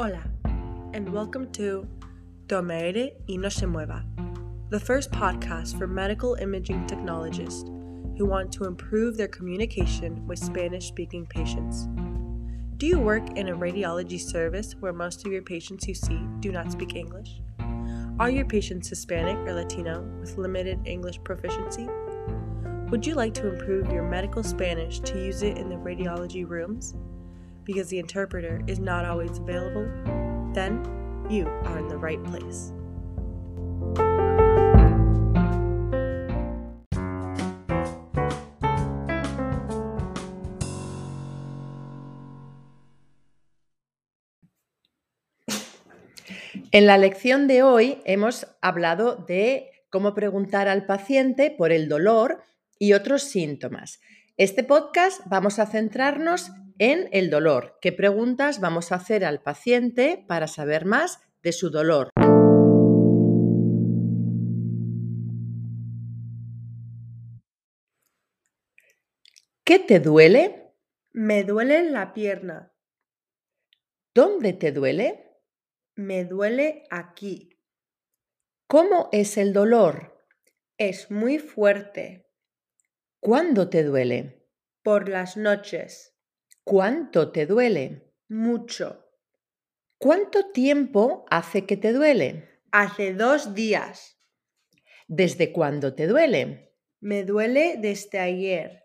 Hola, and welcome to Tomere y no se mueva, the first podcast for medical imaging technologists who want to improve their communication with Spanish speaking patients. Do you work in a radiology service where most of your patients you see do not speak English? Are your patients Hispanic or Latino with limited English proficiency? Would you like to improve your medical Spanish to use it in the radiology rooms? Because the interpreter is not always available, then you are in the right place. En la lección de hoy hemos hablado de cómo preguntar al paciente por el dolor y otros síntomas. Este podcast vamos a centrarnos en el dolor. ¿Qué preguntas vamos a hacer al paciente para saber más de su dolor? ¿Qué te duele? Me duele la pierna. ¿Dónde te duele? Me duele aquí. ¿Cómo es el dolor? Es muy fuerte. ¿Cuándo te duele? Por las noches. ¿Cuánto te duele? Mucho. ¿Cuánto tiempo hace que te duele? Hace dos días. ¿Desde cuándo te duele? Me duele desde ayer.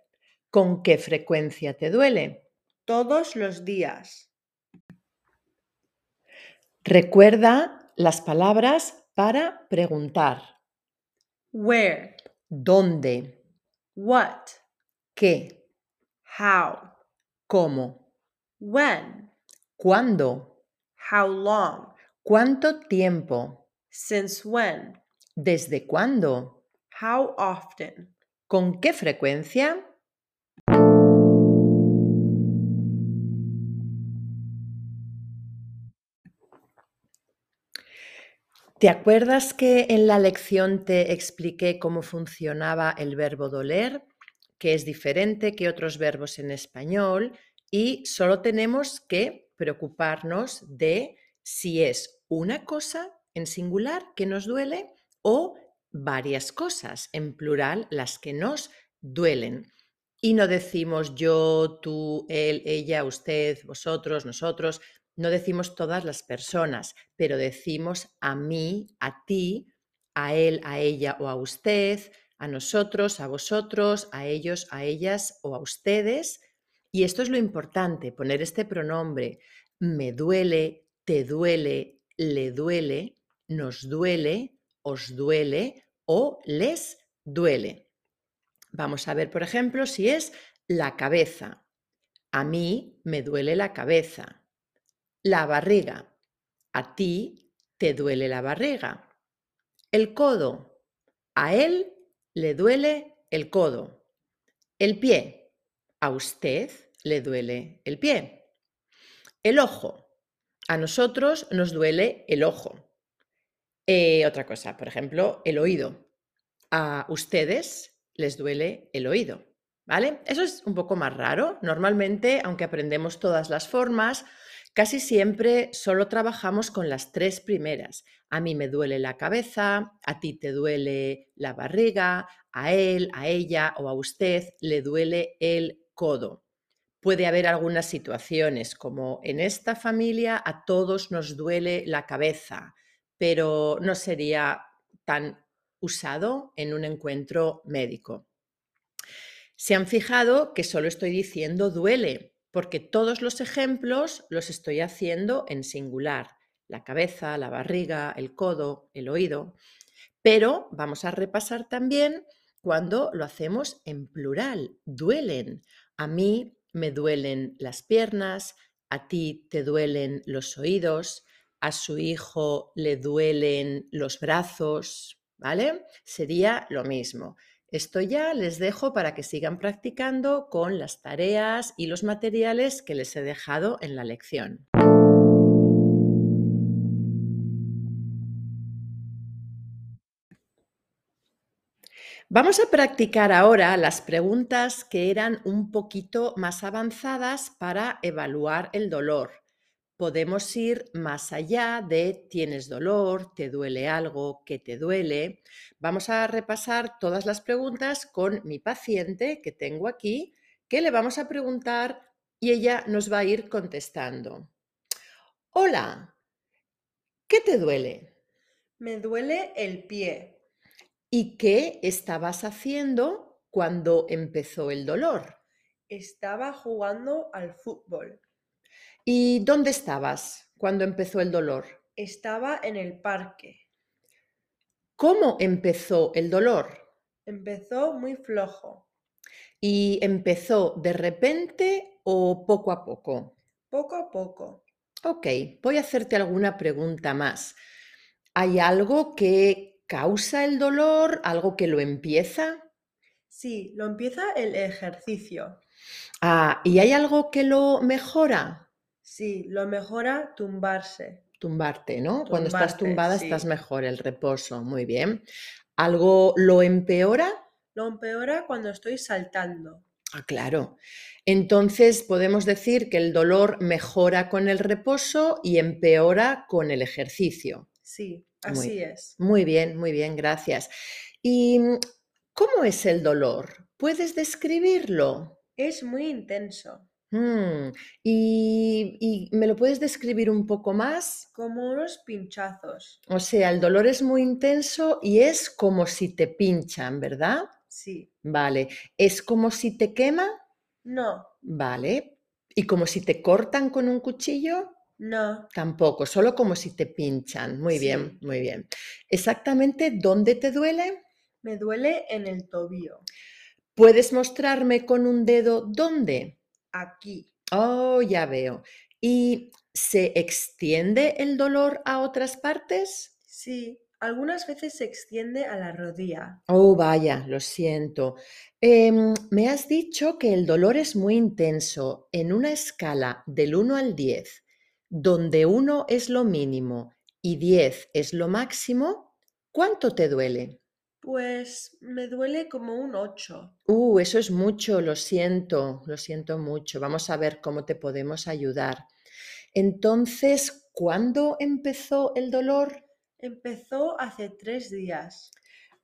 ¿Con qué frecuencia te duele? Todos los días. Recuerda las palabras para preguntar. Where? ¿Dónde? What? ¿Qué? How? ¿Cómo? When? ¿Cuándo? How long? ¿Cuánto tiempo? Since when? ¿Desde cuándo? How often? ¿Con qué frecuencia? ¿Te acuerdas que en la lección te expliqué cómo funcionaba el verbo doler? Que es diferente que otros verbos en español y solo tenemos que preocuparnos de si es una cosa en singular que nos duele o varias cosas en plural las que nos duelen. Y no decimos yo, tú, él, ella, usted, vosotros, nosotros, no decimos todas las personas, pero decimos a mí, a ti, a él, a ella o a usted, a nosotros, a vosotros, a ellos, a ellas o a ustedes. Y esto es lo importante, poner este pronombre. Me duele, te duele, le duele, nos duele, os duele o les duele. Vamos a ver, por ejemplo, si es la cabeza. A mí me duele la cabeza. La barriga. A ti te duele la barriga. El codo. A él le duele el codo. El pie. A usted le duele el pie. El ojo. A nosotros nos duele el ojo. Eh, otra cosa, por ejemplo, el oído. A ustedes les duele el oído. ¿Vale? Eso es un poco más raro. Normalmente, aunque aprendemos todas las formas, Casi siempre solo trabajamos con las tres primeras. A mí me duele la cabeza, a ti te duele la barriga, a él, a ella o a usted le duele el codo. Puede haber algunas situaciones, como en esta familia a todos nos duele la cabeza, pero no sería tan usado en un encuentro médico. Se han fijado que solo estoy diciendo duele, porque todos los ejemplos los estoy haciendo en singular, la cabeza, la barriga, el codo, el oído, pero vamos a repasar también cuando lo hacemos en plural, duelen. A mí me duelen las piernas, a ti te duelen los oídos, a su hijo le duelen los brazos, ¿vale? Sería lo mismo. Esto ya les dejo para que sigan practicando con las tareas y los materiales que les he dejado en la lección. Vamos a practicar ahora las preguntas que eran un poquito más avanzadas para evaluar el dolor. Podemos ir más allá de tienes dolor, te duele algo, que te duele. Vamos a repasar todas las preguntas con mi paciente que tengo aquí, que le vamos a preguntar y ella nos va a ir contestando. Hola, ¿qué te duele? Me duele el pie. ¿Y qué estabas haciendo cuando empezó el dolor? Estaba jugando al fútbol. ¿Y dónde estabas cuando empezó el dolor? Estaba en el parque. ¿Cómo empezó el dolor? Empezó muy flojo. ¿Y empezó de repente o poco a poco? Poco a poco. Ok, voy a hacerte alguna pregunta más. ¿Hay algo que causa el dolor? ¿Algo que lo empieza? Sí, lo empieza el ejercicio. Ah, ¿y hay algo que lo mejora? Sí, lo mejora tumbarse. Tumbarte, ¿no? Cuando estás tumbada sí. estás mejor, el reposo, muy bien. ¿Algo lo empeora? Lo empeora cuando estoy saltando. Ah, claro. Entonces podemos decir que el dolor mejora con el reposo y empeora con el ejercicio. Sí, Muy- así es. Muy bien, muy bien, gracias. ¿Y cómo es el dolor? ¿Puedes describirlo? Es muy intenso, Mm, ¿Y, y me lo puedes describir un poco más? como unos pinchazos. O sea, el dolor es muy intenso y es como si te pinchan, ¿verdad? Sí. Vale. ¿Es como si te quema? No, Vale. ¿Y como si te cortan con un cuchillo? no. Tampoco, solo como si te pinchan. Muy bien, muy bien. ¿Exactamente dónde te duele? Me duele en el tobillo. ¿Puedes mostrarme con un dedo dónde? Aquí. Oh, ya veo. ¿Y se extiende el dolor a otras partes? Sí, algunas veces se extiende a la rodilla. Oh, vaya, lo siento. Em, me has dicho que el dolor es muy intenso en una escala del 1 al 10, donde 1 es lo mínimo y 10 es lo máximo. ¿Cuánto te duele? Pues me duele como un 8. Uh, eso es mucho, lo siento, lo siento mucho. Vamos a ver cómo te podemos ayudar. Entonces, ¿cuándo empezó el dolor? Empezó hace tres días,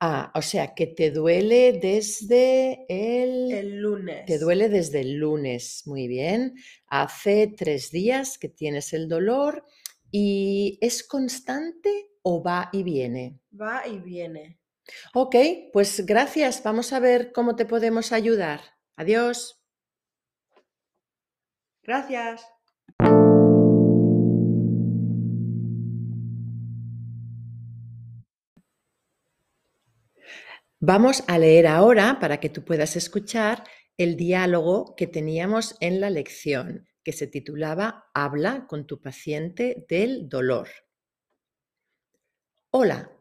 Ah, o sea, que te duele desde el... el lunes. Te duele desde el lunes, muy bien. Hace tres días que tienes el dolor y ¿es constante o va y viene? Va y viene. Ok, pues gracias. Vamos a ver cómo te podemos ayudar. Adiós. Gracias. Vamos a leer ahora, para que tú puedas escuchar, el diálogo que teníamos en la lección, que se titulaba Habla con tu paciente del dolor. Hola,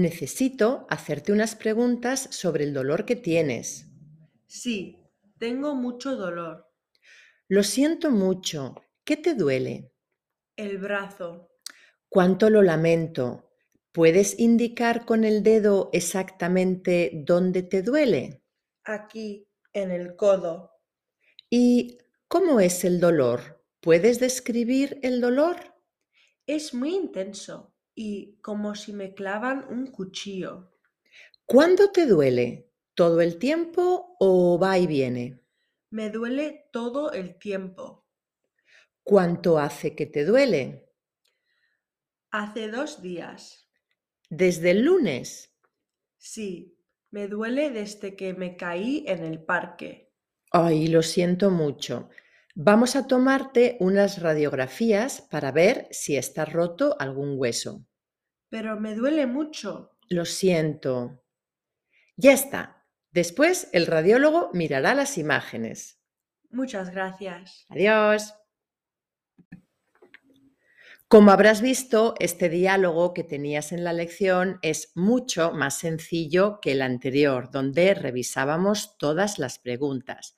necesito hacerte unas preguntas sobre el dolor que tienes. Sí, tengo mucho dolor. Lo siento mucho. ¿Qué te duele? El brazo. ¿Cuánto lo lamento? ¿Puedes indicar con el dedo exactamente dónde te duele? Aquí, en el codo. ¿Y cómo es el dolor? ¿Puedes describir el dolor? Es muy intenso y como si me clavan un cuchillo. ¿Cuándo te duele? ¿Todo el tiempo o va y viene? Me duele todo el tiempo. ¿Cuánto hace que te duele? Hace dos días. ¿Desde el lunes? Sí, me duele desde que me caí en el parque. Ay, lo siento mucho. Vamos a tomarte unas radiografías para ver si está roto algún hueso. Pero me duele mucho. Lo siento. Ya está. Después el radiólogo mirará las imágenes. Muchas gracias. Adiós. Como habrás visto, este diálogo que tenías en la lección es mucho más sencillo que el anterior, donde revisábamos todas las preguntas.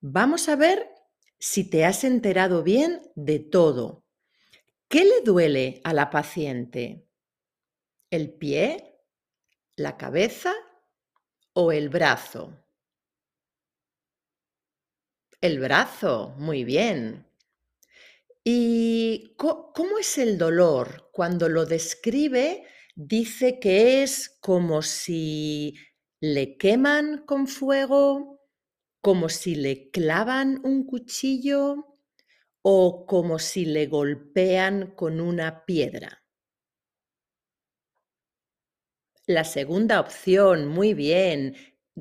Vamos a ver si te has enterado bien de todo. ¿Qué le duele a la paciente? ¿El pie? ¿La cabeza? ¿O el brazo? El brazo, muy bien. ¿Y cómo es el dolor? Cuando lo describe, dice que es como si le queman con fuego, como si le clavan un cuchillo o como si le golpean con una piedra. La segunda opción, muy bien.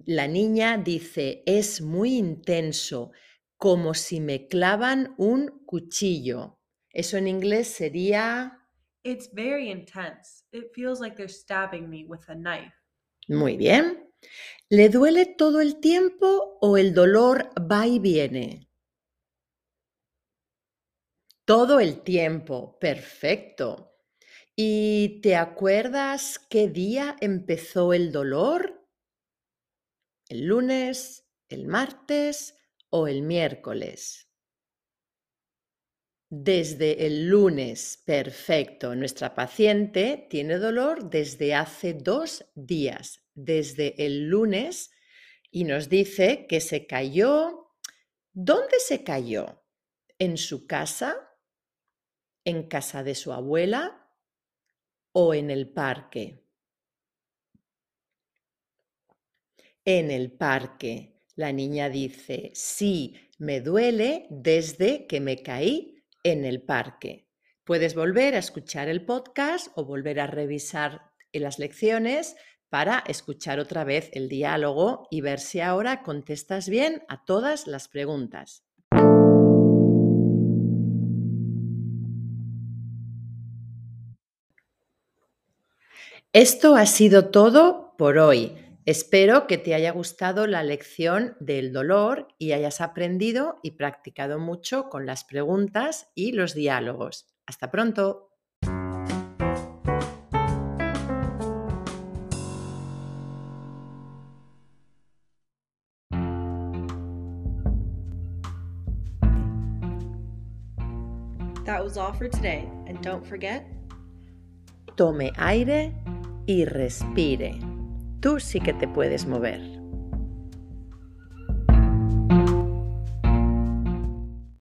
La niña dice, es muy intenso, como si me clavan un cuchillo. Eso en inglés sería... It's very intense. It feels like they're stabbing me with a knife. Muy bien. ¿Le duele todo el tiempo o el dolor va y viene? Todo el tiempo. Perfecto. ¿Y te acuerdas qué día empezó el dolor? ¿El lunes, el martes o el miércoles? Desde el lunes, perfecto. Nuestra paciente tiene dolor desde hace dos días, desde el lunes, y nos dice que se cayó. ¿Dónde se cayó? ¿En su casa? ¿En casa de su abuela? ¿O en el parque? En el parque. La niña dice, sí, me duele desde que me caí en el parque. Puedes volver a escuchar el podcast o volver a revisar las lecciones para escuchar otra vez el diálogo y ver si ahora contestas bien a todas las preguntas. Esto ha sido todo por hoy. Espero que te haya gustado la lección del dolor y hayas aprendido y practicado mucho con las preguntas y los diálogos. Hasta pronto. That was all for today, and don't forget. Tome aire y respire. Tú sí que te puedes mover.